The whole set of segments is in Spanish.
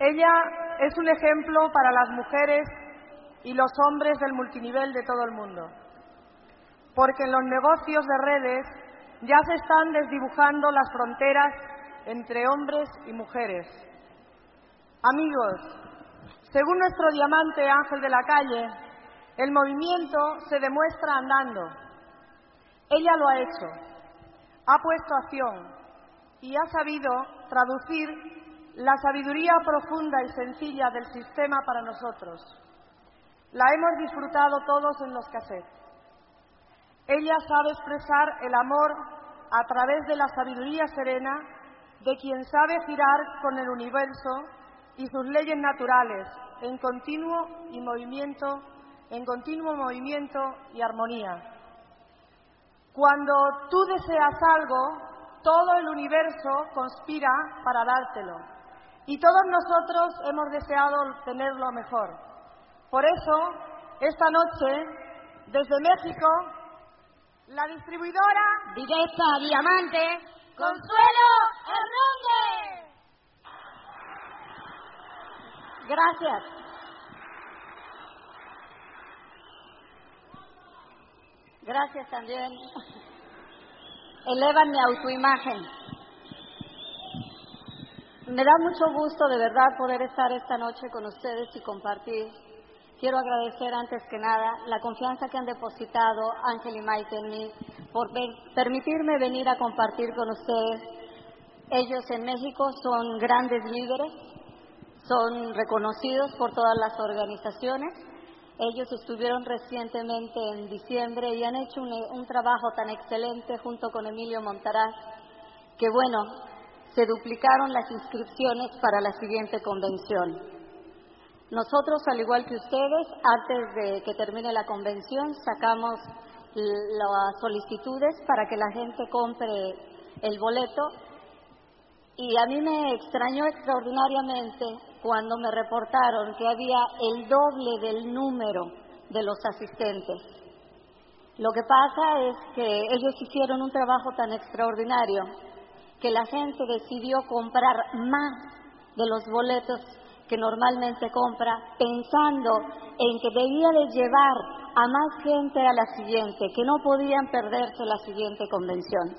Ella es un ejemplo para las mujeres y los hombres del multinivel de todo el mundo, porque en los negocios de redes ya se están desdibujando las fronteras entre hombres y mujeres. Amigos, según nuestro diamante Ángel de la Calle, el movimiento se demuestra andando. Ella lo ha hecho, ha puesto acción y ha sabido traducir la sabiduría profunda y sencilla del sistema para nosotros. La hemos disfrutado todos en los cassettes. Ella sabe expresar el amor a través de la sabiduría serena de quien sabe girar con el universo y sus leyes naturales en continuo y movimiento, en continuo movimiento y armonía. Cuando tú deseas algo, todo el universo conspira para dártelo y todos nosotros hemos deseado tenerlo mejor. Por eso, esta noche, desde México, la distribuidora Directa Diamante, Consuelo Hernández. Gracias. Gracias también. Elevan mi autoimagen. Me da mucho gusto de verdad poder estar esta noche con ustedes y compartir Quiero agradecer antes que nada la confianza que han depositado Ángel y Maite en mí por permitirme venir a compartir con ustedes. Ellos en México son grandes líderes, son reconocidos por todas las organizaciones. Ellos estuvieron recientemente en diciembre y han hecho un, un trabajo tan excelente junto con Emilio Montaraz que, bueno, se duplicaron las inscripciones para la siguiente convención. Nosotros, al igual que ustedes, antes de que termine la convención, sacamos las solicitudes para que la gente compre el boleto y a mí me extrañó extraordinariamente cuando me reportaron que había el doble del número de los asistentes. Lo que pasa es que ellos hicieron un trabajo tan extraordinario que la gente decidió comprar más de los boletos que normalmente compra, pensando en que debía de llevar a más gente a la siguiente, que no podían perderse la siguiente convención.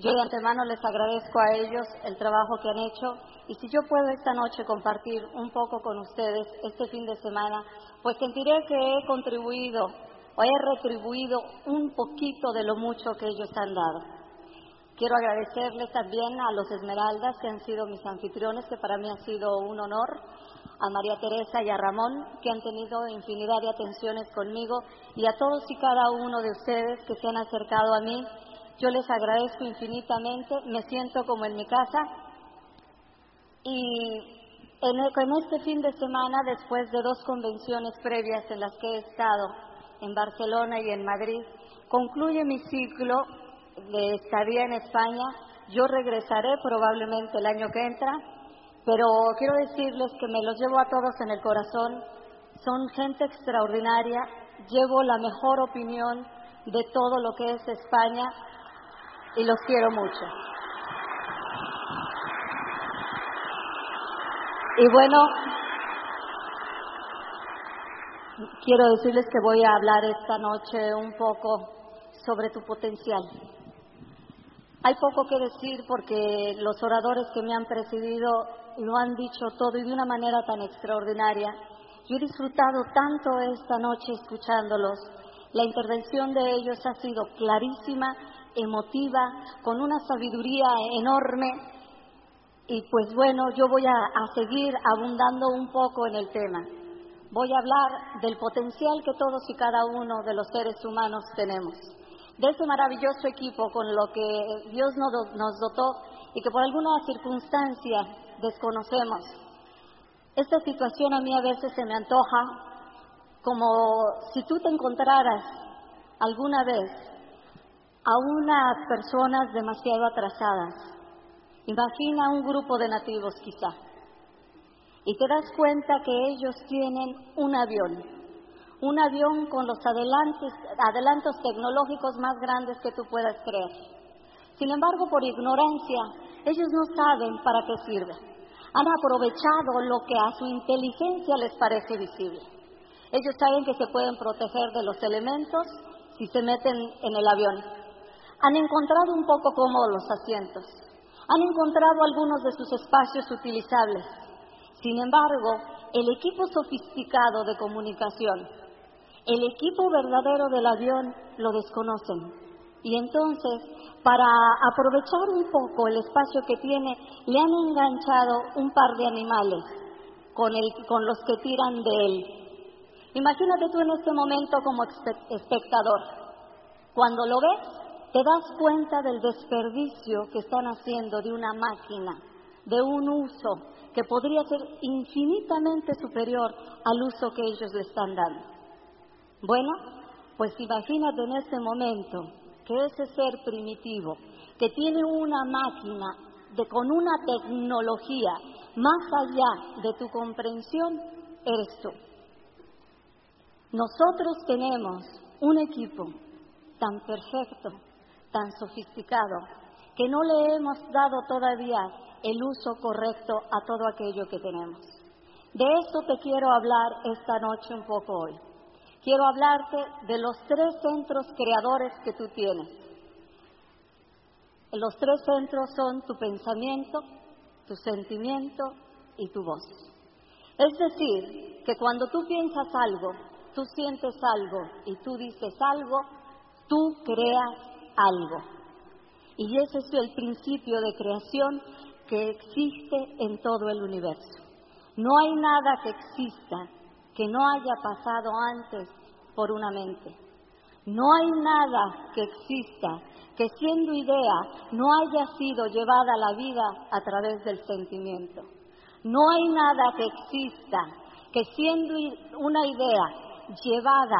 Yo de antemano les agradezco a ellos el trabajo que han hecho y si yo puedo esta noche compartir un poco con ustedes este fin de semana, pues sentiré que he contribuido o he retribuido un poquito de lo mucho que ellos han dado. Quiero agradecerles también a los Esmeraldas que han sido mis anfitriones, que para mí ha sido un honor, a María Teresa y a Ramón, que han tenido infinidad de atenciones conmigo, y a todos y cada uno de ustedes que se han acercado a mí. Yo les agradezco infinitamente, me siento como en mi casa. Y en, en este fin de semana, después de dos convenciones previas en las que he estado, en Barcelona y en Madrid, concluye mi ciclo de estadía en España. Yo regresaré probablemente el año que entra, pero quiero decirles que me los llevo a todos en el corazón. Son gente extraordinaria. Llevo la mejor opinión de todo lo que es España y los quiero mucho. Y bueno, quiero decirles que voy a hablar esta noche un poco sobre tu potencial. Hay poco que decir porque los oradores que me han precedido lo han dicho todo y de una manera tan extraordinaria. Yo he disfrutado tanto esta noche escuchándolos. La intervención de ellos ha sido clarísima, emotiva, con una sabiduría enorme. Y pues bueno, yo voy a, a seguir abundando un poco en el tema. Voy a hablar del potencial que todos y cada uno de los seres humanos tenemos de ese maravilloso equipo con lo que Dios nos dotó y que por alguna circunstancia desconocemos. Esta situación a mí a veces se me antoja como si tú te encontraras alguna vez a unas personas demasiado atrasadas. Imagina un grupo de nativos quizá. Y te das cuenta que ellos tienen un avión, un avión con los adelantos tecnológicos más grandes que tú puedas creer. Sin embargo, por ignorancia, ellos no saben para qué sirve. han aprovechado lo que a su inteligencia les parece visible. Ellos saben que se pueden proteger de los elementos si se meten en el avión. Han encontrado un poco cómodos los asientos. Han encontrado algunos de sus espacios utilizables. Sin embargo, el equipo sofisticado de comunicación, el equipo verdadero del avión lo desconocen. Y entonces, para aprovechar un poco el espacio que tiene, le han enganchado un par de animales con, los que tiran de él. Imagínate tú en este momento como espectador. Cuando lo ves, te das cuenta del desperdicio que están haciendo de una máquina, de un uso que podría ser infinitamente superior al uso que ellos le están dando. Bueno, pues imagínate en este momento que ese ser primitivo, que tiene una máquina de, con una tecnología más allá de tu comprensión, eres tú. Nosotros tenemos un equipo tan perfecto, tan sofisticado, que no le hemos dado todavía el uso correcto a todo aquello que tenemos. De esto te quiero hablar esta noche un poco hoy. Quiero hablarte de los tres centros creadores que tú tienes. Los tres centros son tu pensamiento, tu sentimiento y tu voz. Es decir, que cuando tú piensas algo, tú sientes algo y tú dices algo, tú creas algo. Y ese es el principio de creación que existe en todo el universo. No hay nada que exista que no haya pasado antes por una mente. No hay nada que exista que siendo idea no haya sido llevada a la vida a través del sentimiento. No hay nada que exista que siendo una idea llevada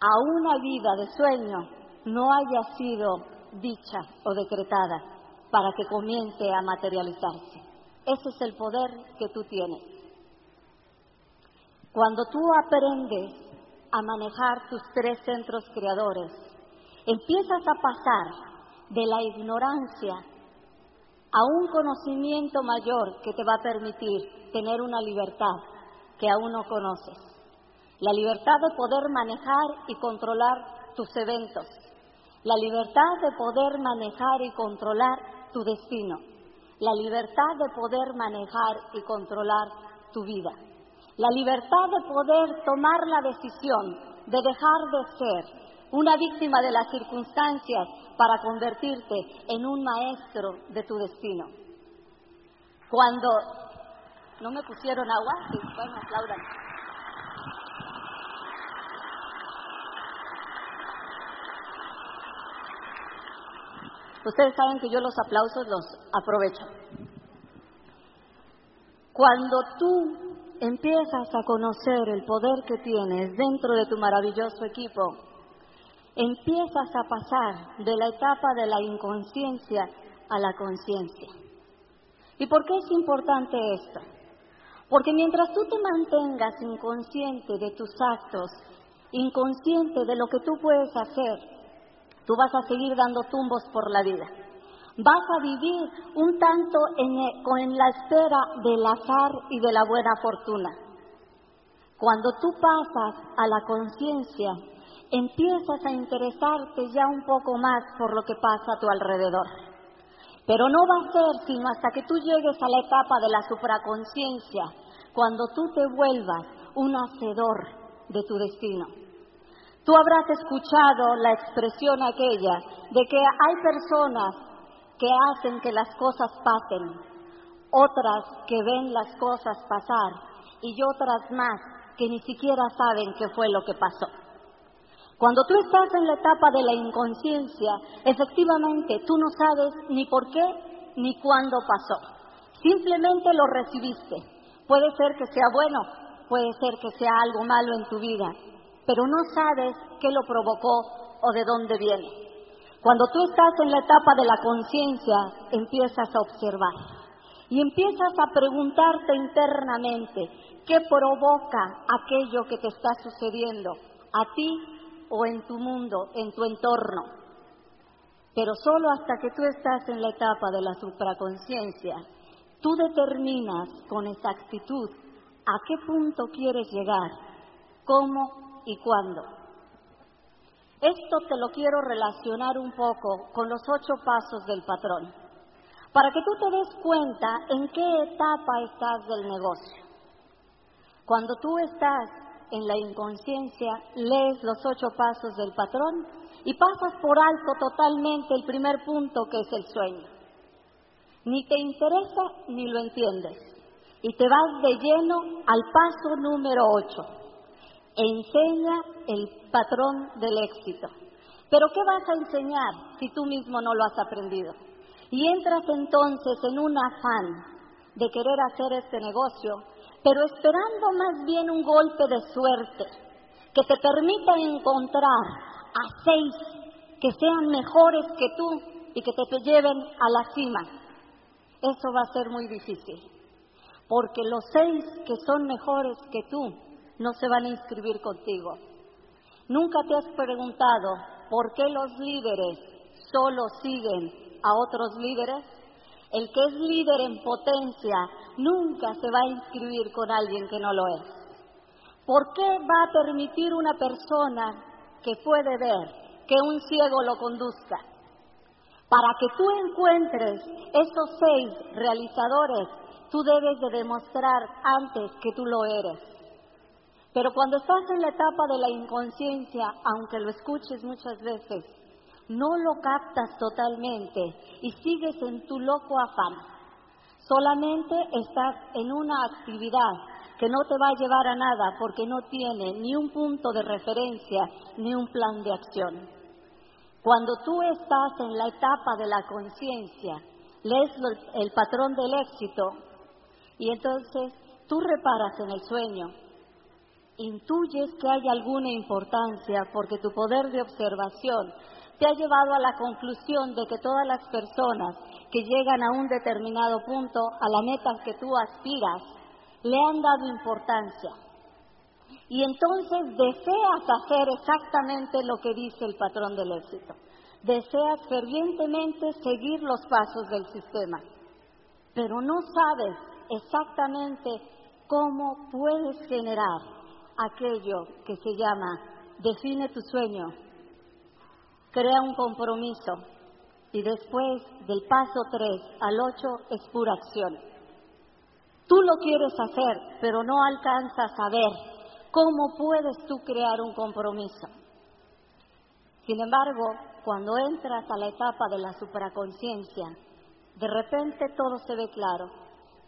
a una vida de sueño no haya sido dicha o decretada para que comience a materializarse. Ese es el poder que tú tienes. Cuando tú aprendes a manejar tus tres centros creadores, empiezas a pasar de la ignorancia a un conocimiento mayor que te va a permitir tener una libertad que aún no conoces. La libertad de poder manejar y controlar tus eventos, la libertad de poder manejar y controlar tu destino, la libertad de poder manejar y controlar tu vida, la libertad de poder tomar la decisión de dejar de ser una víctima de las circunstancias para convertirte en un maestro de tu destino. Cuando no me pusieron agua, sí, bueno, aplaudan. Ustedes saben que yo los aplausos los aprovecho. Cuando tú empiezas a conocer el poder que tienes dentro de tu maravilloso equipo, empiezas a pasar de la etapa de la inconsciencia a la conciencia. ¿Y por qué es importante esto? Porque mientras tú te mantengas inconsciente de tus actos, inconsciente de lo que tú puedes hacer, Tú vas a seguir dando tumbos por la vida. Vas a vivir un tanto en, la espera del azar y de la buena fortuna. Cuando tú pasas a la conciencia, empiezas a interesarte ya un poco más por lo que pasa a tu alrededor. Pero no va a ser sino hasta que tú llegues a la etapa de la supraconciencia, cuando tú te vuelvas un hacedor de tu destino. Tú habrás escuchado la expresión aquella de que hay personas que hacen que las cosas pasen, otras que ven las cosas pasar y otras más que ni siquiera saben qué fue lo que pasó. Cuando tú estás en la etapa de la inconsciencia, efectivamente tú no sabes ni por qué ni cuándo pasó. Simplemente lo recibiste. Puede ser que sea bueno, puede ser que sea algo malo en tu vida, pero no sabes qué lo provocó o de dónde viene. Cuando tú estás en la etapa de la conciencia, empiezas a observar y empiezas a preguntarte internamente qué provoca aquello que te está sucediendo a ti o en tu mundo, en tu entorno. Pero solo hasta que tú estás en la etapa de la supraconciencia Tú determinas con exactitud a qué punto quieres llegar, cómo y cuándo. Esto te lo quiero relacionar un poco con los ocho pasos del patrón, para que tú te des cuenta en qué etapa estás del negocio. Cuando tú estás en la inconsciencia, lees los ocho pasos del patrón y pasas por alto totalmente el primer punto que es el sueño. Ni te interesa ni lo entiendes. Y te vas de lleno al paso número 8. Enseña el patrón del éxito. Pero ¿qué vas a enseñar si tú mismo no lo has aprendido? Y entras entonces en un afán de querer hacer este negocio, pero esperando más bien un golpe de suerte que te permita encontrar a seis que sean mejores que tú y que te lleven a la cima eso va a ser muy difícil, porque los seis que son mejores que tú no se van a inscribir contigo. Nunca te has preguntado por qué los líderes solo siguen a otros líderes. El que es líder en potencia nunca se va a inscribir con alguien que no lo es. ¿Por qué va a permitir una persona que puede ver que un ciego lo conduzca? Para que tú encuentres esos seis realizadores, tú debes de demostrar antes que tú lo eres. Pero cuando estás en la etapa de la inconsciencia, aunque lo escuches muchas veces, no lo captas totalmente y sigues en tu loco afán. Solamente estás en una actividad que no te va a llevar a nada porque no tiene ni un punto de referencia ni un plan de acción. Cuando tú estás en la etapa de la conciencia, lees el patrón del éxito y entonces tú reparas en el sueño, intuyes que hay alguna importancia porque tu poder de observación te ha llevado a la conclusión de que todas las personas que llegan a un determinado punto, a la meta que tú aspiras, le han dado importancia. Y entonces deseas hacer exactamente lo que dice el patrón del éxito. Deseas fervientemente seguir los pasos del sistema, pero no sabes exactamente cómo puedes generar aquello que se llama define tu sueño, crea un compromiso y después del paso 3 al 8 es pura acción. Tú lo quieres hacer, pero no alcanzas a ver ¿Cómo puedes tú crear un compromiso? Sin embargo, cuando entras a la etapa de la supraconciencia, de repente todo se ve claro.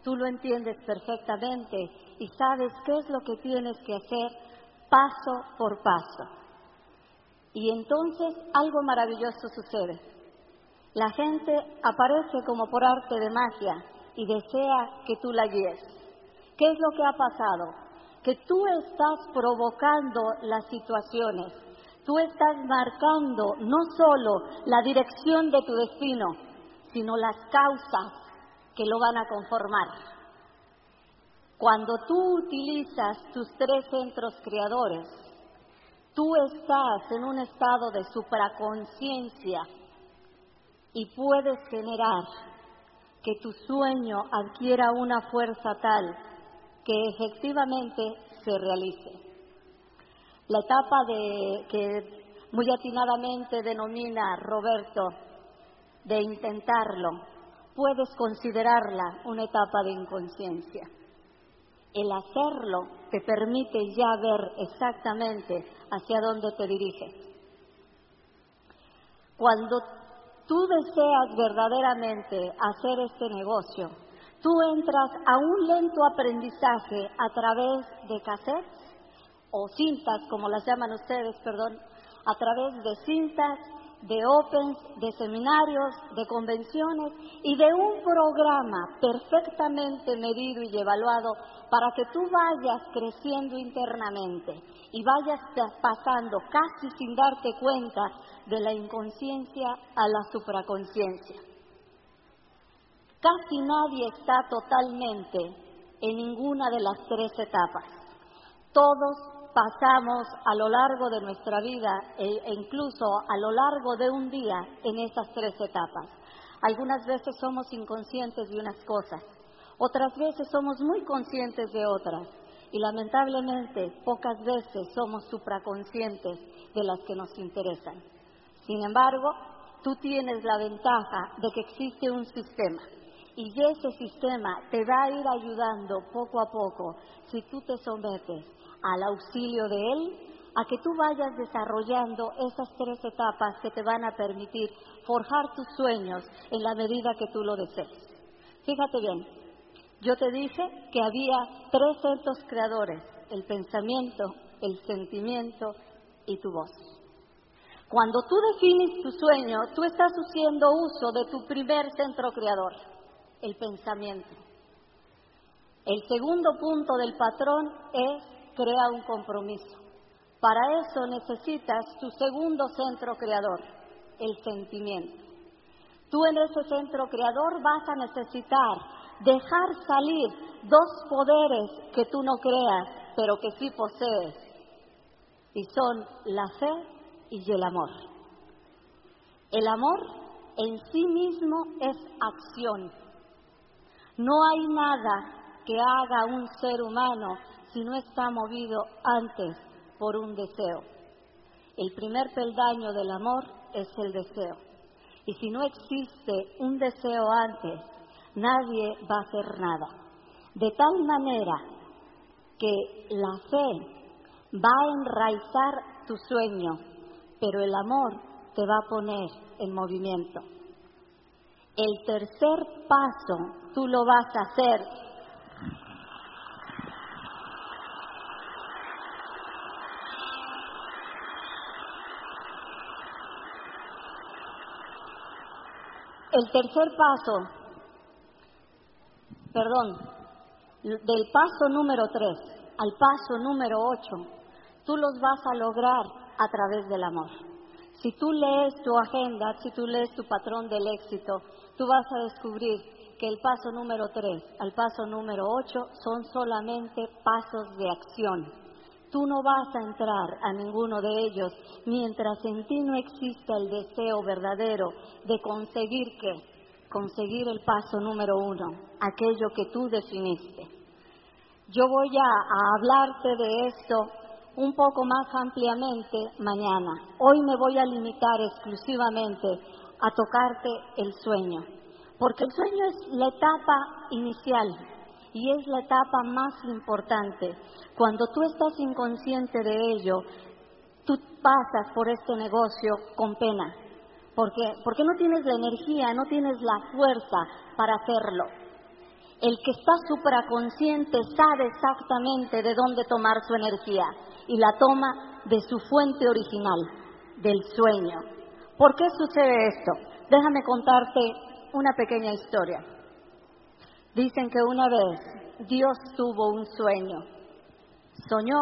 Tú lo entiendes perfectamente y sabes qué es lo que tienes que hacer paso por paso. Y entonces algo maravilloso sucede. La gente aparece como por arte de magia y desea que tú la guíes. ¿Qué es lo que ha pasado? que tú estás provocando las situaciones, tú estás marcando no solo la dirección de tu destino, sino las causas que lo van a conformar. Cuando tú utilizas tus tres centros creadores, tú estás en un estado de supraconciencia y puedes generar que tu sueño adquiera una fuerza tal que efectivamente se realice. La etapa que muy atinadamente denomina Roberto de intentarlo, puedes considerarla una etapa de inconsciencia. El hacerlo te permite ya ver exactamente hacia dónde te diriges. Cuando tú deseas verdaderamente hacer este negocio, tú entras a un lento aprendizaje a través de cassettes o cintas, como las llaman ustedes, perdón, a través de cintas, de opens, de seminarios, de convenciones y de un programa perfectamente medido y evaluado para que tú vayas creciendo internamente y vayas pasando casi sin darte cuenta de la inconsciencia a la supraconciencia. Casi nadie está totalmente en ninguna de las tres etapas. Todos pasamos a lo largo de nuestra vida e, e incluso a lo largo de un día en esas tres etapas. Algunas veces somos inconscientes de unas cosas, Otras veces somos muy conscientes de otras y lamentablemente pocas veces somos supraconscientes de las que nos interesan. Sin embargo, tú tienes la ventaja de que existe un sistema y ese sistema te va a ir ayudando poco a poco si tú te sometes al auxilio de él a que tú vayas desarrollando esas tres etapas que te van a permitir forjar tus sueños en la medida que tú lo desees. Fíjate bien, yo te dije que había tres centros creadores, el pensamiento, el sentimiento y tu voz. Cuando tú defines tu sueño, tú estás haciendo uso de tu primer centro creador, el pensamiento. El segundo punto del patrón es crear un compromiso. Para eso necesitas tu segundo centro creador, el sentimiento. Tú en ese centro creador vas a necesitar dejar salir dos poderes que tú no creas, pero que sí posees, y son la fe y el amor. El amor en sí mismo es acción. No hay nada que haga un ser humano si no está movido antes por un deseo. El primer peldaño del amor es el deseo. Y si no existe un deseo antes, nadie va a hacer nada. De tal manera que la fe va a enraizar tu sueño, pero el amor te va a poner en movimiento. El tercer paso tú lo vas a hacer El tercer paso, perdón, del paso número tres al paso número ocho, tú los vas a lograr a través del amor. Si tú lees tu agenda, si tú lees tu patrón del éxito, tú vas a descubrir que el paso número tres al paso número ocho son solamente pasos de acción. Tú no vas a entrar a ninguno de ellos mientras en ti no exista el deseo verdadero de conseguir qué? Conseguir el paso número uno, aquello que tú definiste. Yo voy a, hablarte de esto un poco más ampliamente mañana. Hoy me voy a limitar exclusivamente a tocarte el sueño, porque el sueño es la etapa inicial, y es la etapa más importante. Cuando tú estás inconsciente de ello, tú pasas por este negocio con pena, porque, porque no tienes la energía, no tienes la fuerza para hacerlo. El que está supraconsciente sabe exactamente de dónde tomar su energía y la toma de su fuente original, del sueño. ¿Por qué sucede esto? Déjame contarte una pequeña historia. Dicen que una vez Dios tuvo un sueño. Soñó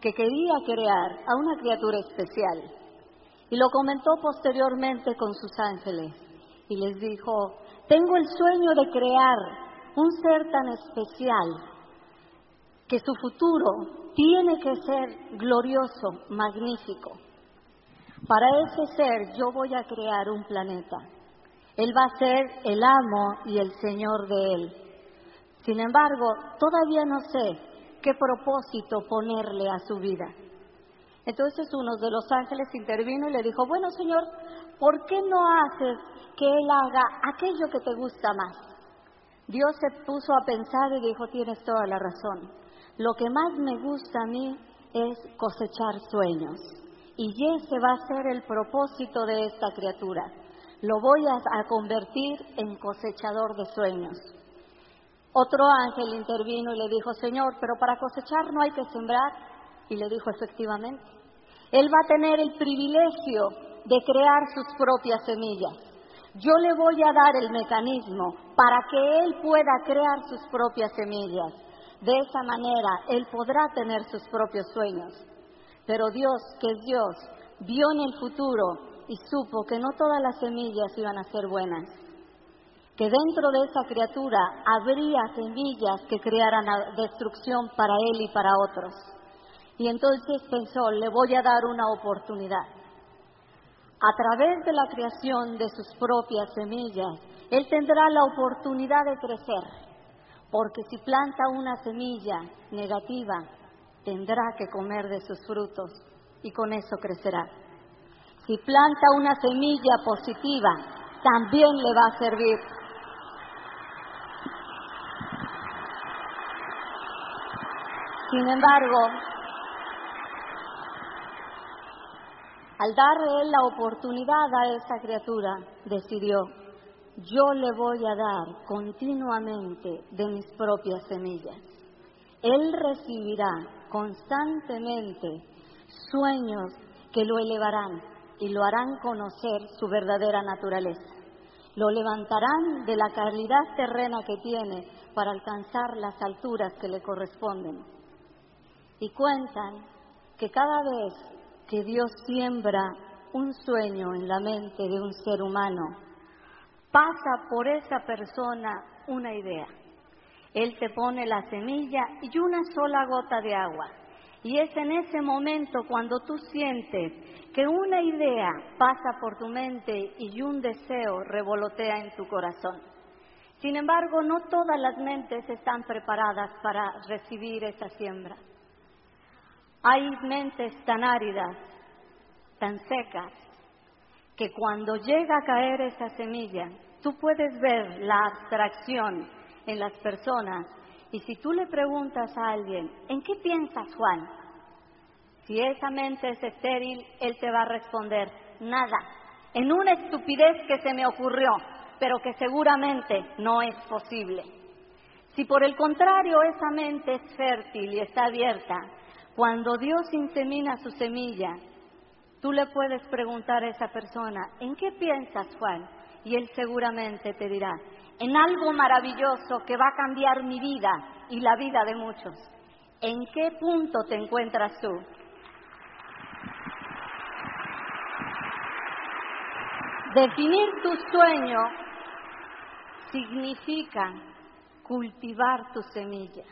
que quería crear a una criatura especial y lo comentó posteriormente con sus ángeles y les dijo, tengo el sueño de crear un ser tan especial que su futuro tiene que ser glorioso, magnífico. Para ese ser yo voy a crear un planeta él va a ser el amo y el Señor de él. Sin embargo, todavía no sé qué propósito ponerle a su vida. Entonces uno de los ángeles intervino y le dijo, bueno Señor, ¿por qué no haces que Él haga aquello que te gusta más? Dios se puso a pensar y dijo, tienes toda la razón. Lo que más me gusta a mí es cosechar sueños. Y ese va a ser el propósito de esta criatura lo voy a, convertir en cosechador de sueños. Otro ángel intervino y le dijo, Señor, pero para cosechar no hay que sembrar. Y le dijo, efectivamente, Él va a tener el privilegio de crear sus propias semillas. Yo le voy a dar el mecanismo para que Él pueda crear sus propias semillas. De esa manera, Él podrá tener sus propios sueños. Pero Dios, que es Dios, vio en el futuro y supo que no todas las semillas iban a ser buenas, que dentro de esa criatura habría semillas que crearan destrucción para él y para otros. Y entonces pensó, le voy a dar una oportunidad. A través de la creación de sus propias semillas, él tendrá la oportunidad de crecer, Porque si planta una semilla negativa, tendrá que comer de sus frutos y con eso crecerá. Si planta una semilla positiva, también le va a servir. Sin embargo, al darle la oportunidad a esa criatura, decidió, yo le voy a dar continuamente de mis propias semillas. Él recibirá constantemente sueños que lo elevarán y lo harán conocer su verdadera naturaleza. Lo levantarán de la calidad terrena que tiene para alcanzar las alturas que le corresponden. Y cuentan que cada vez que Dios siembra un sueño en la mente de un ser humano, pasa por esa persona una idea. Él te pone la semilla y una sola gota de agua. Y es en ese momento cuando tú sientes que una idea pasa por tu mente y un deseo revolotea en tu corazón. Sin embargo, no todas las mentes están preparadas para recibir esa siembra. Hay mentes tan áridas, tan secas, que cuando llega a caer esa semilla, tú puedes ver la abstracción en las personas y si tú le preguntas a alguien, ¿en qué piensas Juan? Si esa mente es estéril, él te va a responder, nada, en una estupidez que se me ocurrió, pero que seguramente no es posible. Si por el contrario esa mente es fértil y está abierta, cuando Dios insemina su semilla, tú le puedes preguntar a esa persona, ¿en qué piensas Juan? Y él seguramente te dirá, en algo maravilloso que va a cambiar mi vida y la vida de muchos. ¿En qué punto te encuentras tú? Definir tu sueño significa cultivar tu semilla.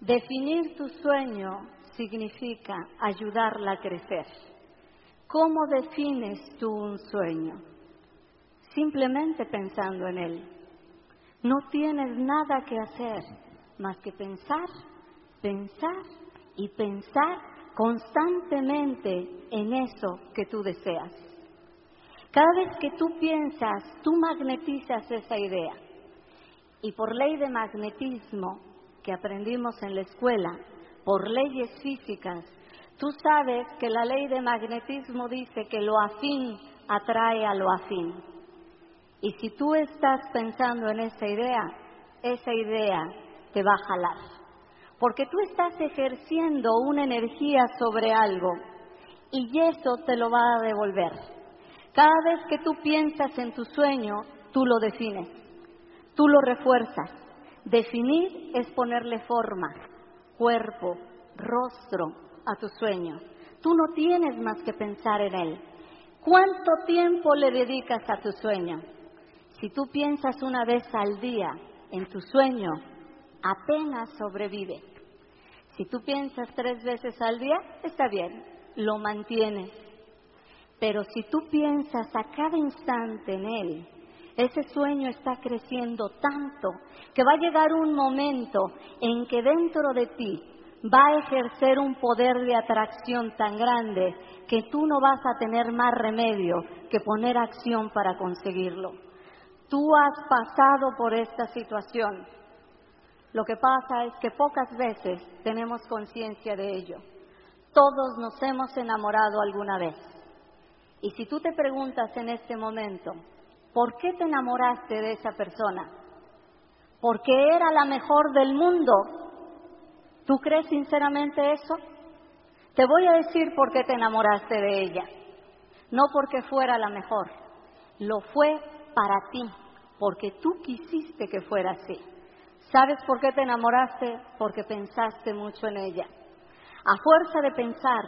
Definir tu sueño significa ayudarla a crecer. ¿Cómo defines tú un sueño? Simplemente pensando en él. No tienes nada que hacer más que pensar, pensar y pensar constantemente en eso que tú deseas. Cada vez que tú piensas, tú magnetizas esa idea. Y por ley de magnetismo que aprendimos en la escuela, por leyes físicas, tú sabes que la ley de magnetismo dice que lo afín atrae a lo afín. Y si tú estás pensando en esa idea, esa idea te va a jalar. Porque tú estás ejerciendo una energía sobre algo y eso te lo va a devolver. Cada vez que tú piensas en tu sueño, tú lo defines, tú lo refuerzas. Definir es ponerle forma, cuerpo, rostro a tu sueño. Tú no tienes más que pensar en él. ¿Cuánto tiempo le dedicas a tu sueño? Si tú piensas una vez al día en tu sueño, apenas sobrevive. Si tú piensas tres veces al día, está bien, lo mantienes. Pero si tú piensas a cada instante en Él, ese sueño está creciendo tanto que va a llegar un momento en que dentro de ti va a ejercer un poder de atracción tan grande que tú no vas a tener más remedio que poner acción para conseguirlo. Tú has pasado por esta situación. Lo que pasa es que pocas veces tenemos conciencia de ello. Todos nos hemos enamorado alguna vez. Y si tú te preguntas en este momento, ¿por qué te enamoraste de esa persona? ¿Porque era la mejor del mundo? ¿Tú crees sinceramente eso? Te voy a decir por qué te enamoraste de ella. No porque fuera la mejor, lo fue para ti, porque tú quisiste que fuera así. ¿Sabes por qué te enamoraste? Porque pensaste mucho en ella. A fuerza de pensar,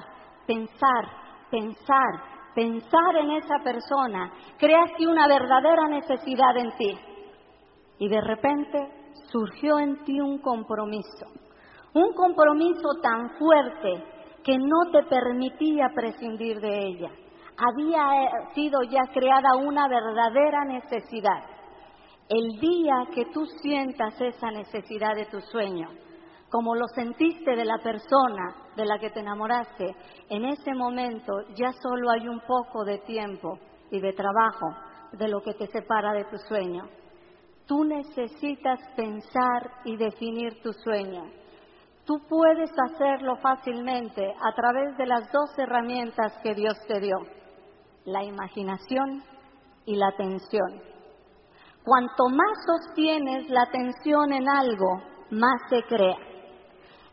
pensar, pensar, pensar en esa persona, creaste una verdadera necesidad en ti. Y de repente surgió en ti un compromiso, un compromiso tan fuerte que no te permitía prescindir de ella. Había eh, sido ya creada una verdadera necesidad. El día que tú sientas esa necesidad de tu sueño, como lo sentiste de la persona de la que te enamoraste, en ese momento ya solo hay un poco de tiempo y de trabajo de lo que te separa de tu sueño. Tú necesitas pensar y definir tu sueño. Tú puedes hacerlo fácilmente a través de las dos herramientas que Dios te dio, la imaginación y la atención. Cuanto más sostienes la atención en algo, más se crea.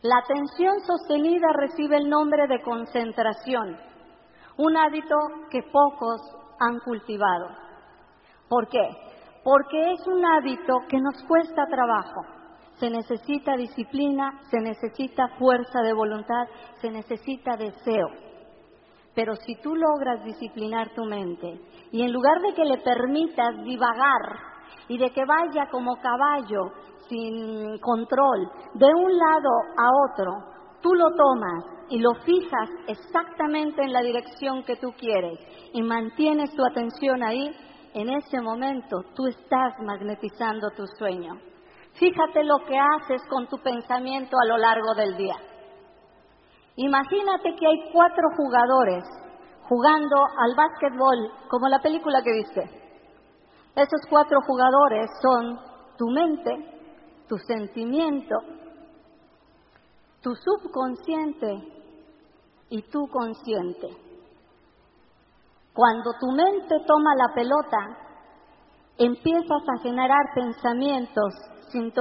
La atención sostenida recibe el nombre de concentración, un hábito que pocos han cultivado. ¿Por qué? Porque es un hábito que nos cuesta trabajo. Se necesita disciplina, se necesita fuerza de voluntad, se necesita deseo. Pero si tú logras disciplinar tu mente y en lugar de que le permitas divagar y de que vaya como caballo sin control de un lado a otro, tú lo tomas y lo fijas exactamente en la dirección que tú quieres y mantienes tu atención ahí, en ese momento tú estás magnetizando tu sueño. Fíjate lo que haces con tu pensamiento a lo largo del día. Imagínate que hay cuatro jugadores jugando al básquetbol, como la película que viste. Esos cuatro jugadores son tu mente, tu sentimiento, tu subconsciente y tu consciente. Cuando tu mente toma la pelota, empiezas a generar pensamientos sin.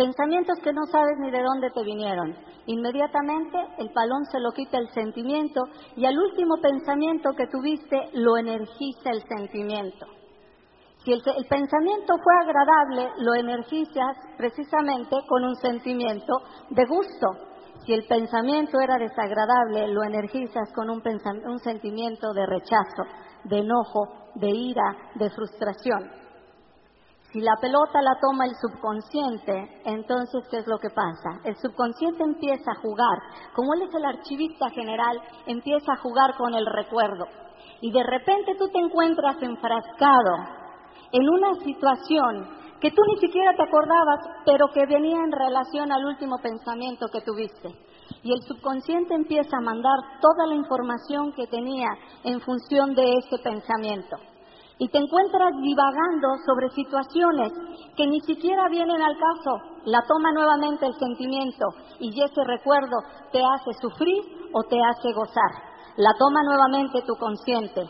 Pensamientos que no sabes ni de dónde te vinieron. Inmediatamente el palón se lo quita el sentimiento y al último pensamiento que tuviste lo energiza el sentimiento. Si el, pensamiento fue agradable, lo energizas precisamente con un sentimiento de gusto. Si el pensamiento era desagradable, lo energizas con un, un sentimiento de rechazo, de enojo, de ira, de frustración. Si la pelota la toma el subconsciente, entonces ¿qué es lo que pasa? El subconsciente empieza a jugar, como él es el archivista general, empieza a jugar con el recuerdo. Y de repente tú te encuentras enfrascado en una situación que tú ni siquiera te acordabas, pero que venía en relación al último pensamiento que tuviste. Y el subconsciente empieza a mandar toda la información que tenía en función de ese pensamiento y te encuentras divagando sobre situaciones que ni siquiera vienen al caso. La toma nuevamente el sentimiento y ese recuerdo te hace sufrir o te hace gozar. La toma nuevamente tu consciente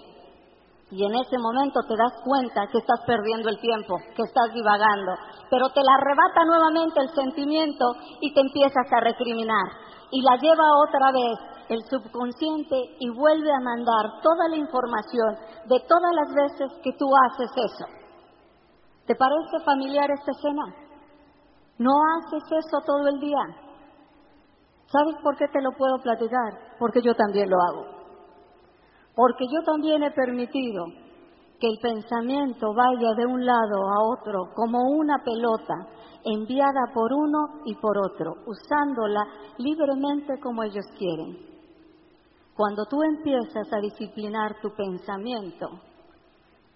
y en ese momento te das cuenta que estás perdiendo el tiempo, que estás divagando, pero te la arrebata nuevamente el sentimiento y te empiezas a recriminar y la lleva otra vez el subconsciente y vuelve a mandar toda la información de todas las veces que tú haces eso. ¿Te parece familiar esta escena? ¿No haces eso todo el día? ¿Sabes por qué te lo puedo platicar? Porque yo también lo hago. Porque yo también he permitido que el pensamiento vaya de un lado a otro como una pelota enviada por uno y por otro, usándola libremente como ellos quieren. Cuando tú empiezas a disciplinar tu pensamiento,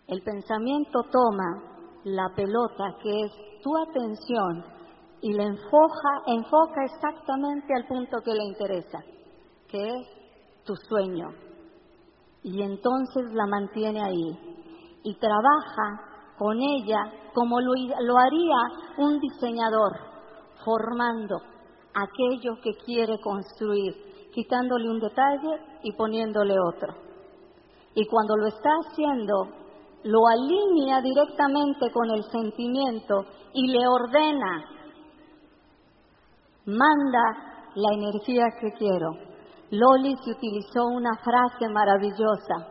el pensamiento toma la pelota que es tu atención y la enfoca, enfoca exactamente al punto que le interesa, que es tu sueño. Y entonces la mantiene ahí y trabaja con ella como lo, haría un diseñador, formando aquello que quiere construir quitándole un detalle y poniéndole otro. Y cuando lo está haciendo, lo alinea directamente con el sentimiento y le ordena, manda la energía que quiero. Loli se utilizó una frase maravillosa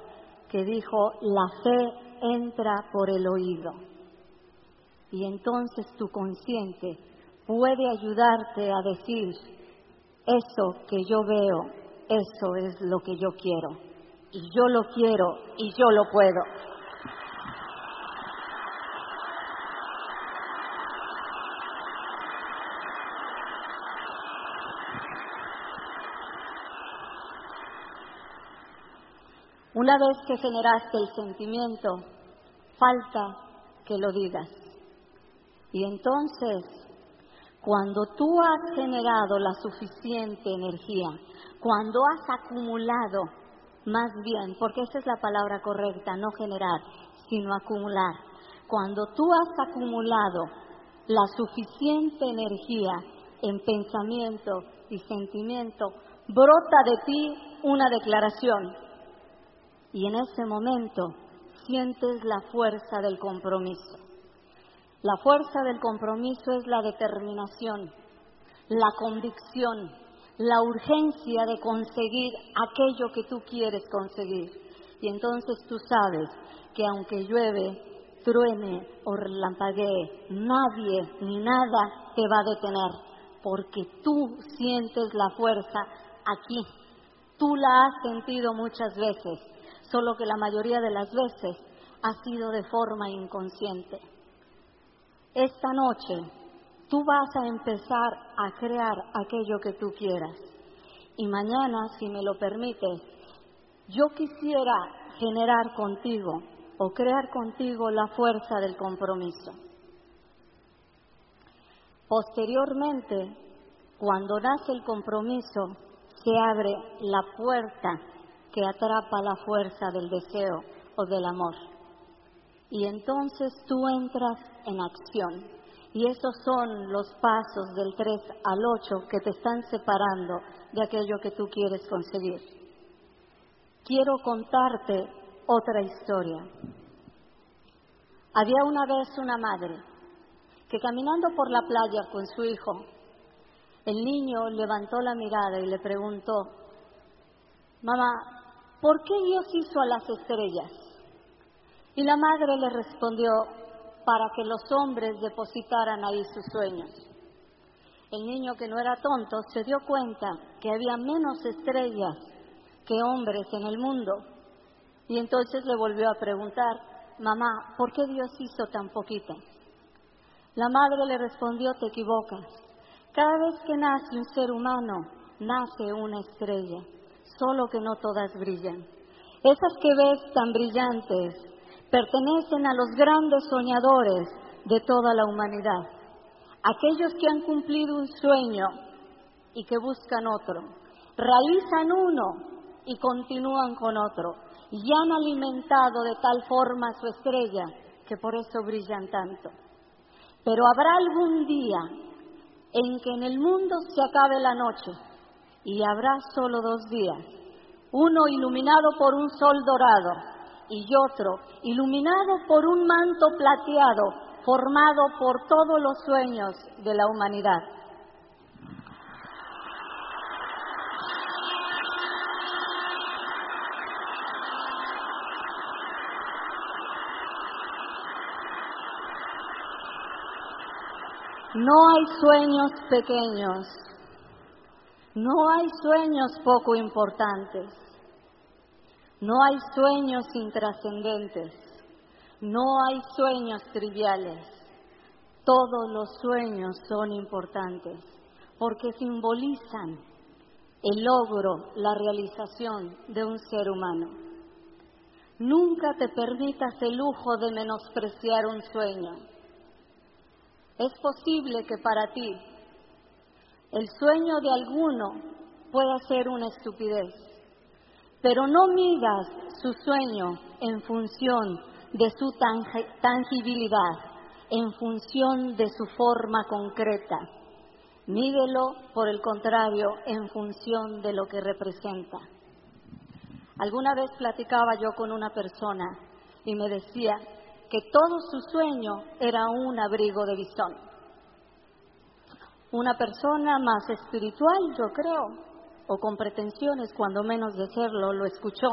que dijo, la fe entra por el oído. Y entonces tu consciente puede ayudarte a decir, eso que yo veo, eso es lo que yo quiero. Y yo lo quiero y yo lo puedo. Una vez que generaste el sentimiento, falta que lo digas. Y entonces, cuando tú has generado la suficiente energía, cuando has acumulado, más bien, porque esa es la palabra correcta, no generar, sino acumular. Cuando tú has acumulado la suficiente energía en pensamiento y sentimiento, brota de ti una declaración. Y en ese momento sientes la fuerza del compromiso. La fuerza del compromiso es la determinación, la convicción, la urgencia de conseguir aquello que tú quieres conseguir. Y entonces tú sabes que aunque llueve, truene o relampaguee, nadie ni nada te va a detener, porque tú sientes la fuerza aquí. Tú la has sentido muchas veces, solo que la mayoría de las veces ha sido de forma inconsciente. Esta noche tú vas a empezar a crear aquello que tú quieras. Y mañana, si me lo permites, yo quisiera generar contigo o crear contigo la fuerza del compromiso. Posteriormente, cuando nace el compromiso, se abre la puerta que atrapa la fuerza del deseo o del amor. Y entonces tú entras en acción. Y esos son los pasos del 3 al 8 que te están separando de aquello que tú quieres conseguir. Quiero contarte otra historia. Había una vez una madre que caminando por la playa con su hijo, el niño levantó la mirada y le preguntó, Mamá, ¿por qué Dios hizo a las estrellas? Y la madre le respondió, para que los hombres depositaran ahí sus sueños. El niño que no era tonto se dio cuenta que había menos estrellas que hombres en el mundo y entonces le volvió a preguntar, mamá, ¿por qué Dios hizo tan poquito? La madre le respondió, te equivocas. Cada vez que nace un ser humano, nace una estrella, solo que no todas brillan. Esas que ves tan brillantes pertenecen a los grandes soñadores de toda la humanidad, aquellos que han cumplido un sueño y que buscan otro, realizan uno y continúan con otro, y han alimentado de tal forma su estrella que por eso brillan tanto. Pero habrá algún día en que en el mundo se acabe la noche y habrá solo dos días, uno iluminado por un sol dorado y otro iluminado por un manto plateado formado por todos los sueños de la humanidad. No hay sueños pequeños, no hay sueños poco importantes, no hay sueños intrascendentes, no hay sueños triviales. Todos los sueños son importantes porque simbolizan el logro, la realización de un ser humano. Nunca te permitas el lujo de menospreciar un sueño es posible que para ti el sueño de alguno pueda ser una estupidez, pero no midas su sueño en función de su tangibilidad, en función de su forma concreta. Mídelo, por el contrario, en función de lo que representa. Alguna vez platicaba yo con una persona y me decía que todo su sueño era un abrigo de visón. Una persona más espiritual, yo creo, o con pretensiones, cuando menos de serlo, lo escuchó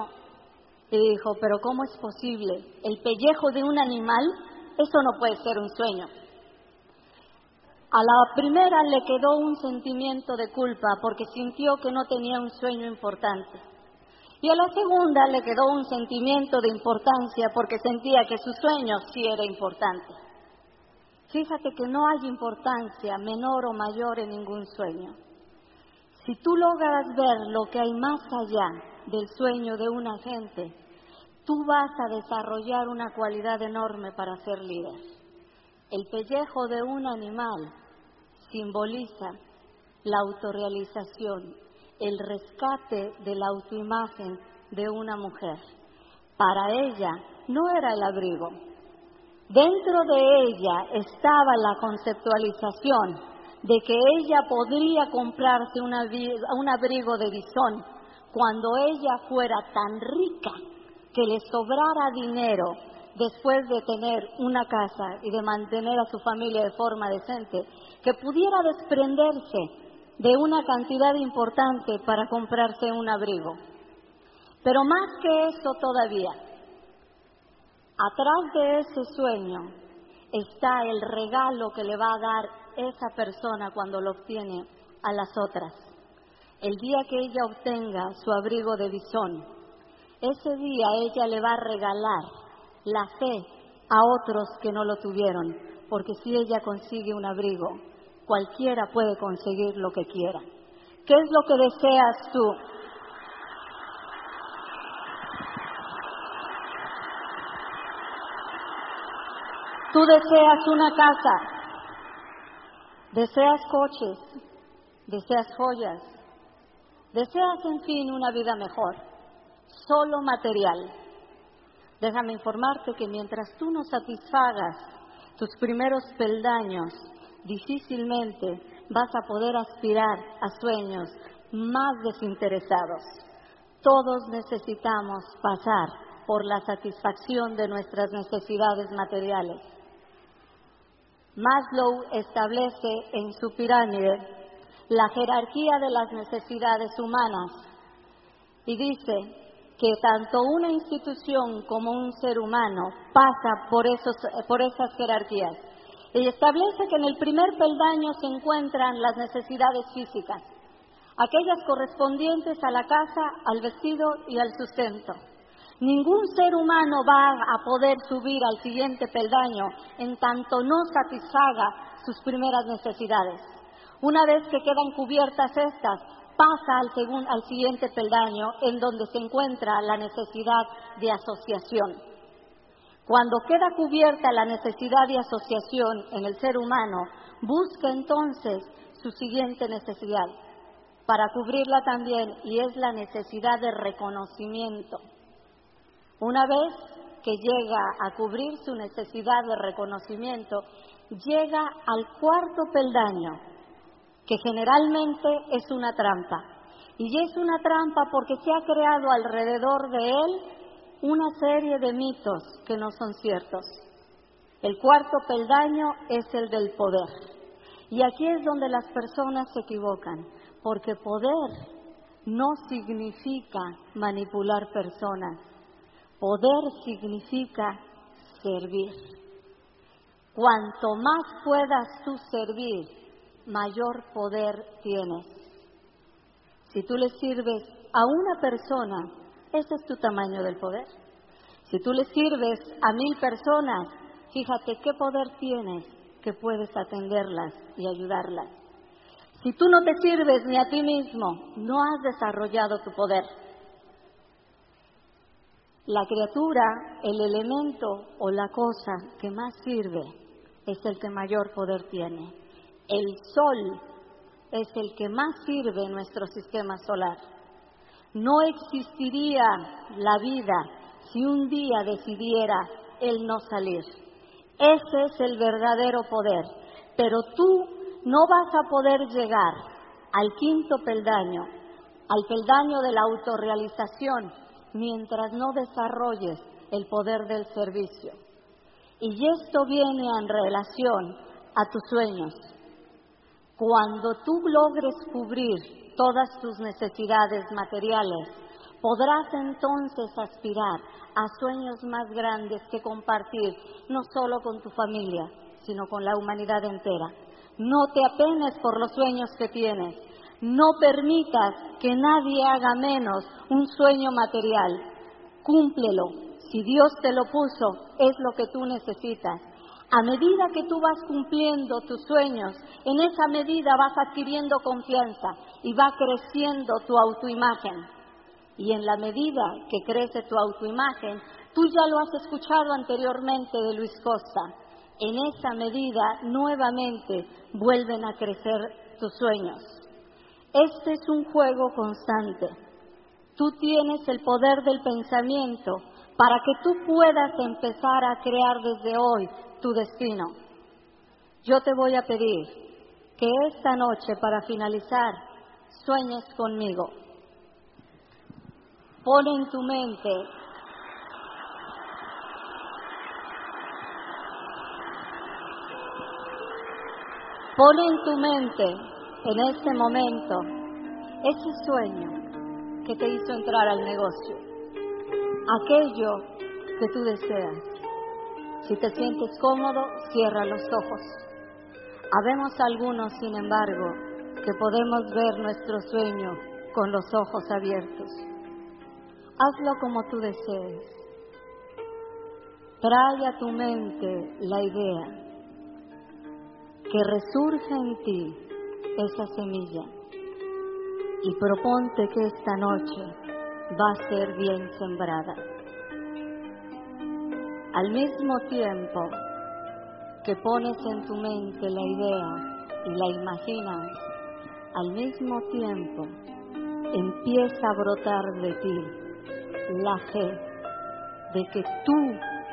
y dijo, pero ¿cómo es posible? ¿El pellejo de un animal? Eso no puede ser un sueño. A la primera le quedó un sentimiento de culpa porque sintió que no tenía un sueño importante. Y a la segunda le quedó un sentimiento de importancia porque sentía que su sueño sí era importante. Fíjate que no hay importancia menor o mayor en ningún sueño. Si tú logras ver lo que hay más allá del sueño de una gente, tú vas a desarrollar una cualidad enorme para ser líder. El pellejo de un animal simboliza la autorrealización, el rescate de la autoimagen de una mujer. Para ella no era el abrigo. Dentro de ella estaba la conceptualización de que ella podría comprarse un abrigo de bisón cuando ella fuera tan rica que le sobrara dinero después de tener una casa y de mantener a su familia de forma decente, que pudiera desprenderse de una cantidad importante para comprarse un abrigo. Pero más que eso todavía, atrás de ese sueño está el regalo que le va a dar esa persona cuando lo obtiene a las otras. El día que ella obtenga su abrigo de bisón, ese día ella le va a regalar la fe a otros que no lo tuvieron, porque si ella consigue un abrigo, cualquiera puede conseguir lo que quiera. ¿Qué es lo que deseas tú? Tú deseas una casa, deseas coches, deseas joyas, deseas en fin una vida mejor, solo material. Déjame informarte que mientras tú no satisfagas tus primeros peldaños, difícilmente vas a poder aspirar a sueños más desinteresados. Todos necesitamos pasar por la satisfacción de nuestras necesidades materiales. Maslow establece en su pirámide la jerarquía de las necesidades humanas y dice que tanto una institución como un ser humano pasa por, esos, por esas jerarquías. Y establece que en el primer peldaño se encuentran las necesidades físicas, aquellas correspondientes a la casa, al vestido y al sustento. Ningún ser humano va a poder subir al siguiente peldaño en tanto no satisfaga sus primeras necesidades. Una vez que quedan cubiertas estas, pasa al, al siguiente peldaño en donde se encuentra la necesidad de asociación. Cuando queda cubierta la necesidad de asociación en el ser humano, busca entonces su siguiente necesidad para cubrirla también y es la necesidad de reconocimiento. Una vez que llega a cubrir su necesidad de reconocimiento, llega al cuarto peldaño, que generalmente es una trampa. Y es una trampa porque se ha creado alrededor de él una serie de mitos que no son ciertos. El cuarto peldaño es el del poder. Y aquí es donde las personas se equivocan, porque poder no significa manipular personas Poder significa servir. Cuanto más puedas tú servir, mayor poder tienes. Si tú le sirves a una persona, ese es tu tamaño del poder. Si tú le sirves a mil personas, fíjate qué poder tienes que puedes atenderlas y ayudarlas. Si tú no te sirves ni a ti mismo, no has desarrollado tu poder. La criatura, el elemento o la cosa que más sirve es el que mayor poder tiene. El sol es el que más sirve en nuestro sistema solar. No existiría la vida si un día decidiera él no salir. Ese es el verdadero poder. Pero tú no vas a poder llegar al quinto peldaño, al peldaño de la autorrealización, mientras no desarrolles el poder del servicio. Y esto viene en relación a tus sueños. Cuando tú logres cubrir todas tus necesidades materiales, podrás entonces aspirar a sueños más grandes que compartir, no solo con tu familia, sino con la humanidad entera. No te apenes por los sueños que tienes, no permitas que nadie haga menos un sueño material. Cúmplelo. Si Dios te lo puso, es lo que tú necesitas. A medida que tú vas cumpliendo tus sueños, en esa medida vas adquiriendo confianza y va creciendo tu autoimagen. Y en la medida que crece tu autoimagen, Tú ya lo has escuchado anteriormente de Luis Costa. En esa medida, nuevamente vuelven a crecer tus sueños. Este es un juego constante. Tú tienes el poder del pensamiento para que tú puedas empezar a crear desde hoy tu destino. Yo te voy a pedir que esta noche, para finalizar, sueñes conmigo. Pon en tu mente Pon en tu mente en este momento ese sueño que te hizo entrar al negocio, aquello que tú deseas. Si te sientes cómodo, cierra los ojos. Habemos algunos, sin embargo, que podemos ver nuestro sueño con los ojos abiertos. Hazlo como tú desees. Trae a tu mente la idea que resurja en ti esa semilla y proponte que esta noche va a ser bien sembrada. Al mismo tiempo que pones en tu mente la idea y la imaginas, al mismo tiempo empieza a brotar de ti la fe de que tú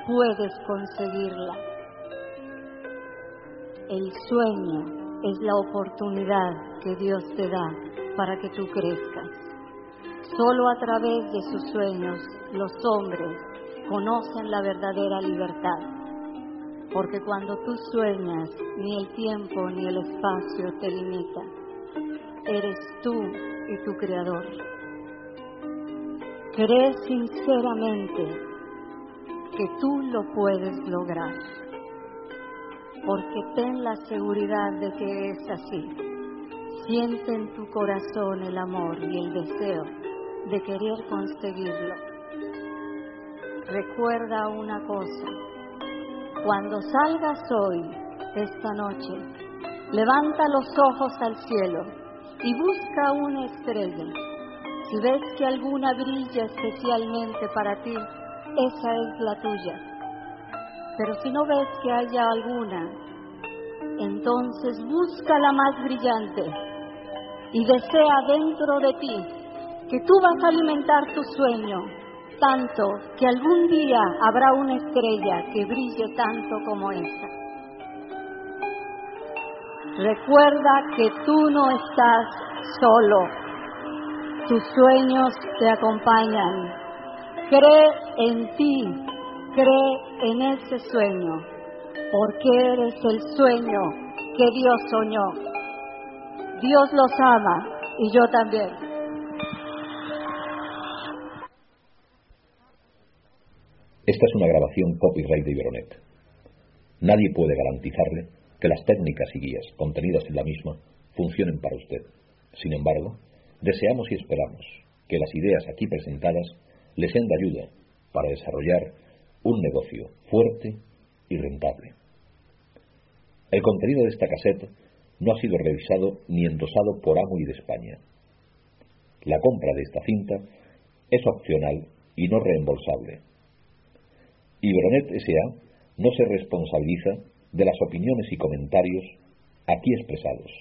puedes conseguirla el sueño es la oportunidad que Dios te da para que tú crezcas. Solo a través de sus sueños los hombres conocen la verdadera libertad. Porque cuando tú sueñas, ni el tiempo ni el espacio te limita. Eres tú y tu creador. Cree sinceramente que tú lo puedes lograr porque ten la seguridad de que es así. Siente en tu corazón el amor y el deseo de querer conseguirlo. Recuerda una cosa, cuando salgas hoy, esta noche, levanta los ojos al cielo y busca una estrella. Si ves que alguna brilla especialmente para ti, esa es la tuya pero si no ves que haya alguna, entonces busca la más brillante y desea dentro de ti que tú vas a alimentar tu sueño tanto que algún día habrá una estrella que brille tanto como esta. Recuerda que tú no estás solo, tus sueños te acompañan. Cree en ti, Cree en ese sueño, porque eres el sueño que Dios soñó. Dios los ama y yo también. Esta es una grabación copyright de Iberonet. Nadie puede garantizarle que las técnicas y guías contenidas en la misma funcionen para usted. Sin embargo, deseamos y esperamos que las ideas aquí presentadas le sean de ayuda para desarrollar un negocio fuerte y rentable. El contenido de esta cassette no ha sido revisado ni endosado por Amo de España. La compra de esta cinta es opcional y no reembolsable. Ibronet S.A. no se responsabiliza de las opiniones y comentarios aquí expresados.